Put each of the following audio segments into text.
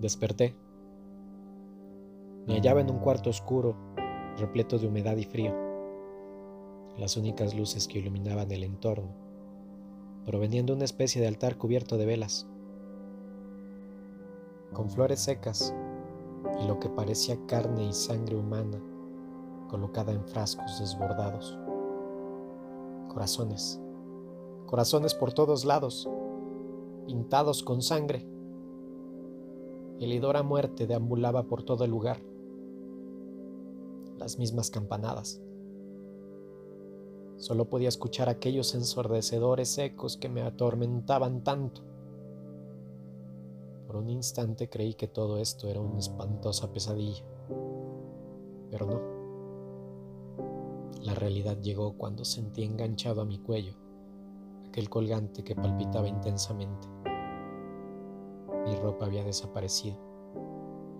Desperté. Me hallaba en un cuarto oscuro, repleto de humedad y frío. Las únicas luces que iluminaban el entorno provenían de una especie de altar cubierto de velas, con flores secas y lo que parecía carne y sangre humana colocada en frascos desbordados. Corazones, corazones por todos lados, pintados con sangre. El hedor a muerte deambulaba por todo el lugar. Las mismas campanadas. Solo podía escuchar aquellos ensordecedores ecos que me atormentaban tanto. Por un instante creí que todo esto era una espantosa pesadilla, pero no. La realidad llegó cuando sentí enganchado a mi cuello aquel colgante que palpitaba intensamente. Mi ropa había desaparecido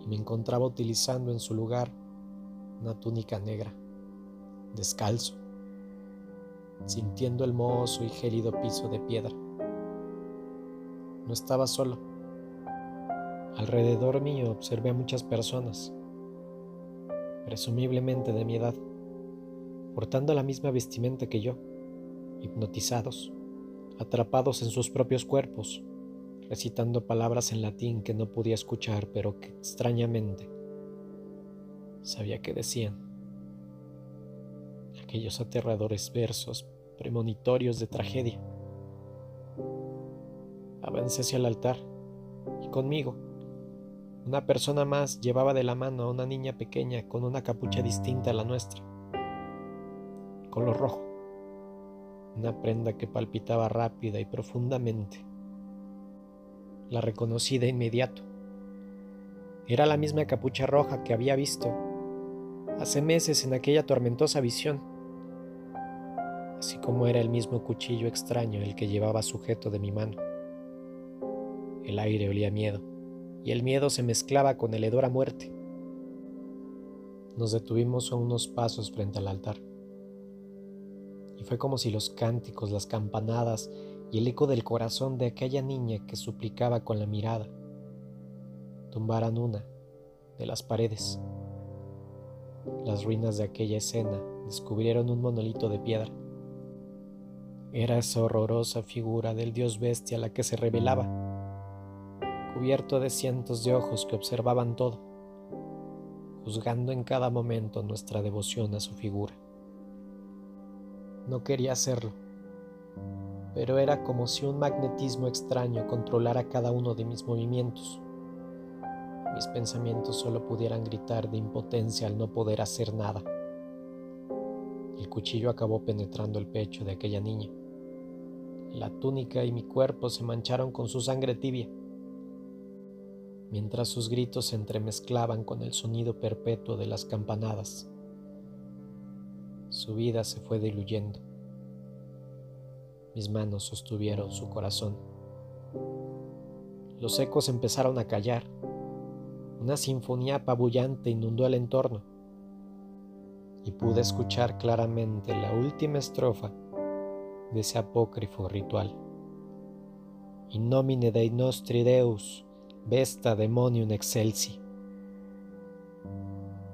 y me encontraba utilizando en su lugar una túnica negra, descalzo, sintiendo el mohoso y gélido piso de piedra. No estaba solo. Alrededor mío observé a muchas personas, presumiblemente de mi edad, portando la misma vestimenta que yo, hipnotizados, atrapados en sus propios cuerpos, recitando palabras en latín que no podía escuchar, pero que extrañamente sabía que decían. Aquellos aterradores versos premonitorios de tragedia. Avancé hacia el altar y conmigo una persona más llevaba de la mano a una niña pequeña con una capucha distinta a la nuestra, color rojo, una prenda que palpitaba rápida y profundamente la reconocí de inmediato. Era la misma capucha roja que había visto hace meses en aquella tormentosa visión, así como era el mismo cuchillo extraño el que llevaba sujeto de mi mano. El aire olía miedo, y el miedo se mezclaba con el hedor a muerte. Nos detuvimos a unos pasos frente al altar, y fue como si los cánticos, las campanadas y el eco del corazón de aquella niña que suplicaba con la mirada tumbaran una de las paredes. Las ruinas de aquella escena descubrieron un monolito de piedra. Era esa horrorosa figura del dios bestia la que se revelaba, cubierto de cientos de ojos que observaban todo, juzgando en cada momento nuestra devoción a su figura. No quería hacerlo pero era como si un magnetismo extraño controlara cada uno de mis movimientos. Mis pensamientos solo pudieran gritar de impotencia al no poder hacer nada. El cuchillo acabó penetrando el pecho de aquella niña. La túnica y mi cuerpo se mancharon con su sangre tibia, mientras sus gritos se entremezclaban con el sonido perpetuo de las campanadas. Su vida se fue diluyendo mis manos sostuvieron su corazón. Los ecos empezaron a callar. Una sinfonía apabullante inundó el entorno. Y pude escuchar claramente la última estrofa de ese apócrifo ritual. In nomine Dei nostri Deus, vesta demonium excelsi.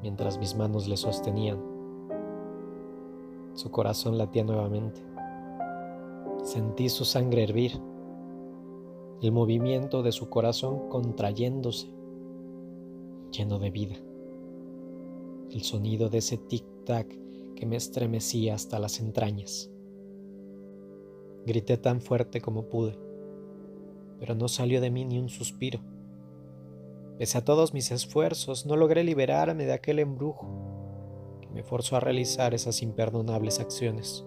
Mientras mis manos le sostenían, su corazón latía nuevamente. Sentí su sangre hervir, el movimiento de su corazón contrayéndose, lleno de vida, el sonido de ese tic-tac que me estremecía hasta las entrañas. Grité tan fuerte como pude, pero no salió de mí ni un suspiro. Pese a todos mis esfuerzos, no logré liberarme de aquel embrujo que me forzó a realizar esas imperdonables acciones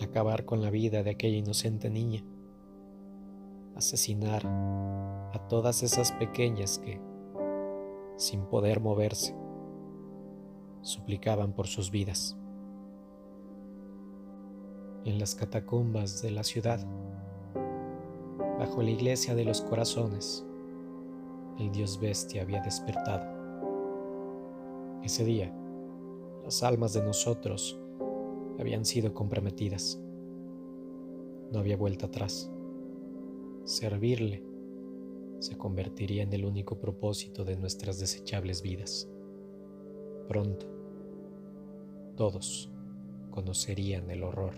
acabar con la vida de aquella inocente niña, asesinar a todas esas pequeñas que, sin poder moverse, suplicaban por sus vidas. En las catacumbas de la ciudad, bajo la iglesia de los corazones, el dios bestia había despertado. Ese día, las almas de nosotros habían sido comprometidas. No había vuelta atrás. Servirle se convertiría en el único propósito de nuestras desechables vidas. Pronto, todos conocerían el horror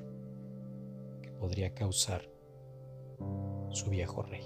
que podría causar su viejo rey.